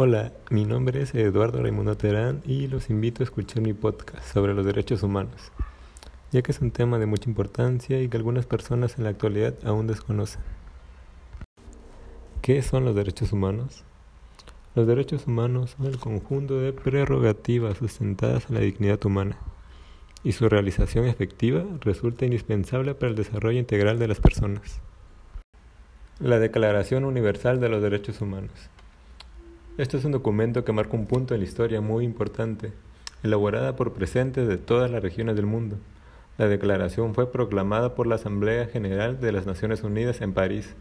Hola, mi nombre es Eduardo Raimundo Terán y los invito a escuchar mi podcast sobre los derechos humanos, ya que es un tema de mucha importancia y que algunas personas en la actualidad aún desconocen. ¿Qué son los derechos humanos? Los derechos humanos son el conjunto de prerrogativas sustentadas en la dignidad humana y su realización efectiva resulta indispensable para el desarrollo integral de las personas. La Declaración Universal de los Derechos Humanos. Este es un documento que marca un punto en la historia muy importante, elaborada por presentes de todas las regiones del mundo. La declaración fue proclamada por la Asamblea General de las Naciones Unidas en París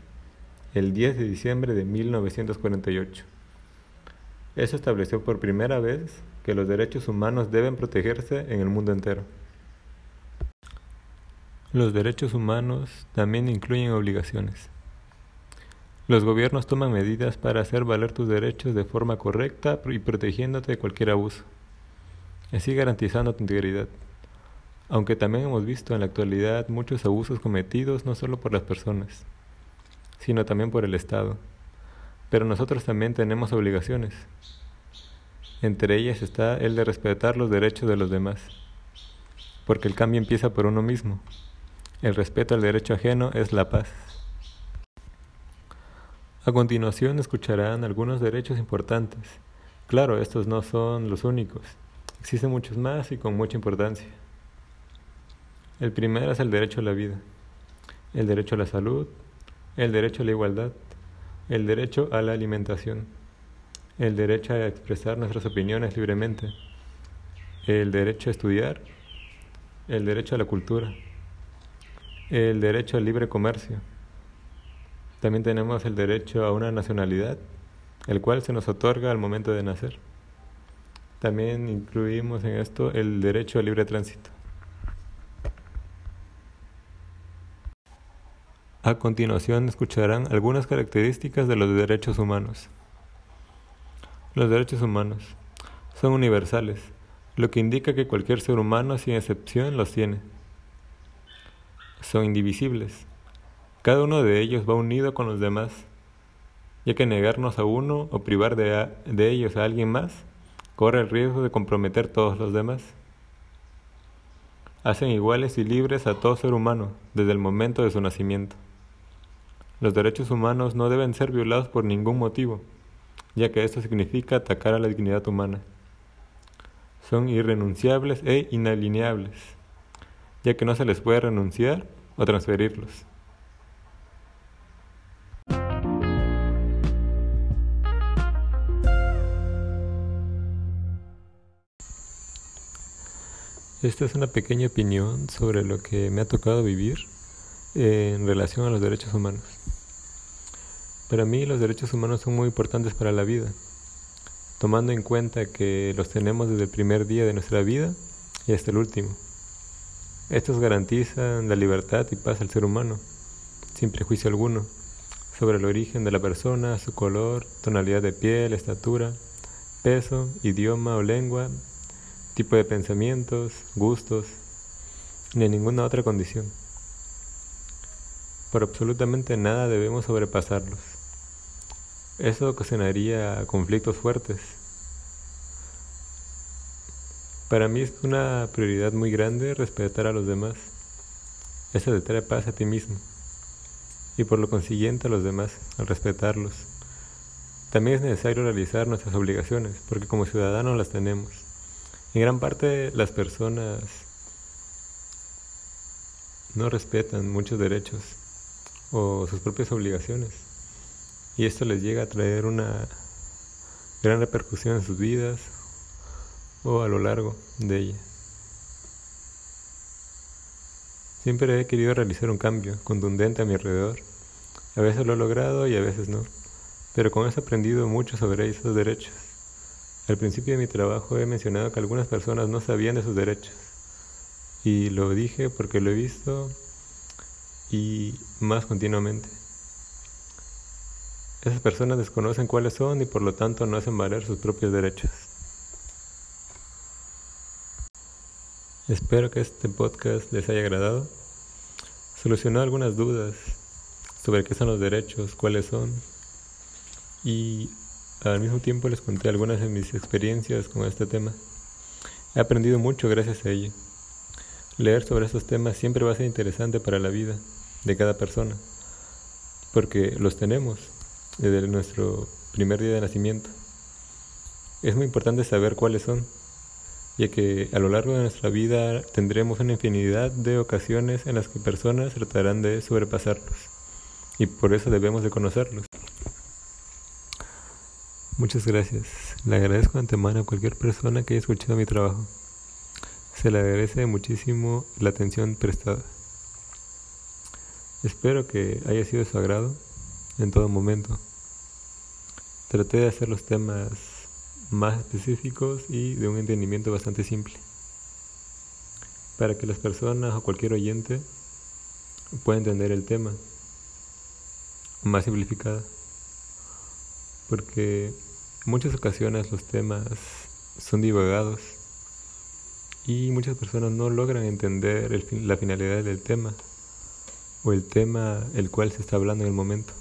el 10 de diciembre de 1948. Eso estableció por primera vez que los derechos humanos deben protegerse en el mundo entero. Los derechos humanos también incluyen obligaciones. Los gobiernos toman medidas para hacer valer tus derechos de forma correcta y protegiéndote de cualquier abuso, así garantizando tu integridad. Aunque también hemos visto en la actualidad muchos abusos cometidos no solo por las personas, sino también por el Estado. Pero nosotros también tenemos obligaciones. Entre ellas está el de respetar los derechos de los demás, porque el cambio empieza por uno mismo. El respeto al derecho ajeno es la paz. A continuación escucharán algunos derechos importantes. Claro, estos no son los únicos. Existen muchos más y con mucha importancia. El primero es el derecho a la vida, el derecho a la salud, el derecho a la igualdad, el derecho a la alimentación, el derecho a expresar nuestras opiniones libremente, el derecho a estudiar, el derecho a la cultura, el derecho al libre comercio. También tenemos el derecho a una nacionalidad, el cual se nos otorga al momento de nacer. También incluimos en esto el derecho al libre tránsito. A continuación escucharán algunas características de los derechos humanos. Los derechos humanos son universales, lo que indica que cualquier ser humano sin excepción los tiene. Son indivisibles, cada uno de ellos va unido con los demás, ya que negarnos a uno o privar de, ellos a alguien más corre el riesgo de comprometer todos los demás. Hacen iguales y libres a todo ser humano desde el momento de su nacimiento. Los derechos humanos no deben ser violados por ningún motivo, ya que esto significa atacar a la dignidad humana. Son irrenunciables e inalineables, ya que no se les puede renunciar o transferirlos. Esta es una pequeña opinión sobre lo que me ha tocado vivir en relación a los derechos humanos. Para mí los derechos humanos son muy importantes para la vida, tomando en cuenta que los tenemos desde el primer día de nuestra vida y hasta el último. Estos garantizan la libertad y paz al ser humano, sin prejuicio alguno, sobre el origen de la persona, su color, tonalidad de piel, estatura, peso, idioma o lengua, tipo de pensamientos, gustos, ni ninguna otra condición. Por absolutamente nada debemos sobrepasarlos. Eso ocasionaría conflictos fuertes. Para mí es una prioridad muy grande respetar a los demás. Eso te trae paz a ti mismo y por lo consiguiente a los demás al respetarlos. También es necesario realizar nuestras obligaciones porque como ciudadanos las tenemos. En gran parte las personas no respetan muchos derechos o sus propias obligaciones y esto les llega a traer una gran repercusión en sus vidas o a lo largo de ella. Siempre he querido realizar un cambio contundente a mi alrededor. A veces lo he logrado y a veces no, pero con eso he aprendido mucho sobre esos derechos. Al principio de mi trabajo he mencionado que algunas personas no sabían de sus derechos. Y lo dije porque lo he visto y más continuamente. Esas personas desconocen cuáles son y por lo tanto no hacen valer sus propios derechos. Espero que este podcast les haya agradado. Solucionó algunas dudas sobre qué son los derechos, cuáles son y al mismo tiempo les conté algunas de mis experiencias con este tema. He aprendido mucho gracias a ello. Leer sobre estos temas siempre va a ser interesante para la vida de cada persona, porque los tenemos desde nuestro primer día de nacimiento. Es muy importante saber cuáles son, ya que a lo largo de nuestra vida tendremos una infinidad de ocasiones en las que personas tratarán de sobrepasarlos, y por eso debemos de conocerlos. Muchas gracias. Le agradezco de antemano a cualquier persona que haya escuchado mi trabajo. Se le agradece muchísimo la atención prestada. Espero que haya sido de su agrado en todo momento. Traté de hacer los temas más específicos y de un entendimiento bastante simple, para que las personas o cualquier oyente pueda entender el tema más simplificado, porque muchas ocasiones los temas son divagados y muchas personas no logran entender la finalidad del tema o el tema el cual se está hablando en el momento.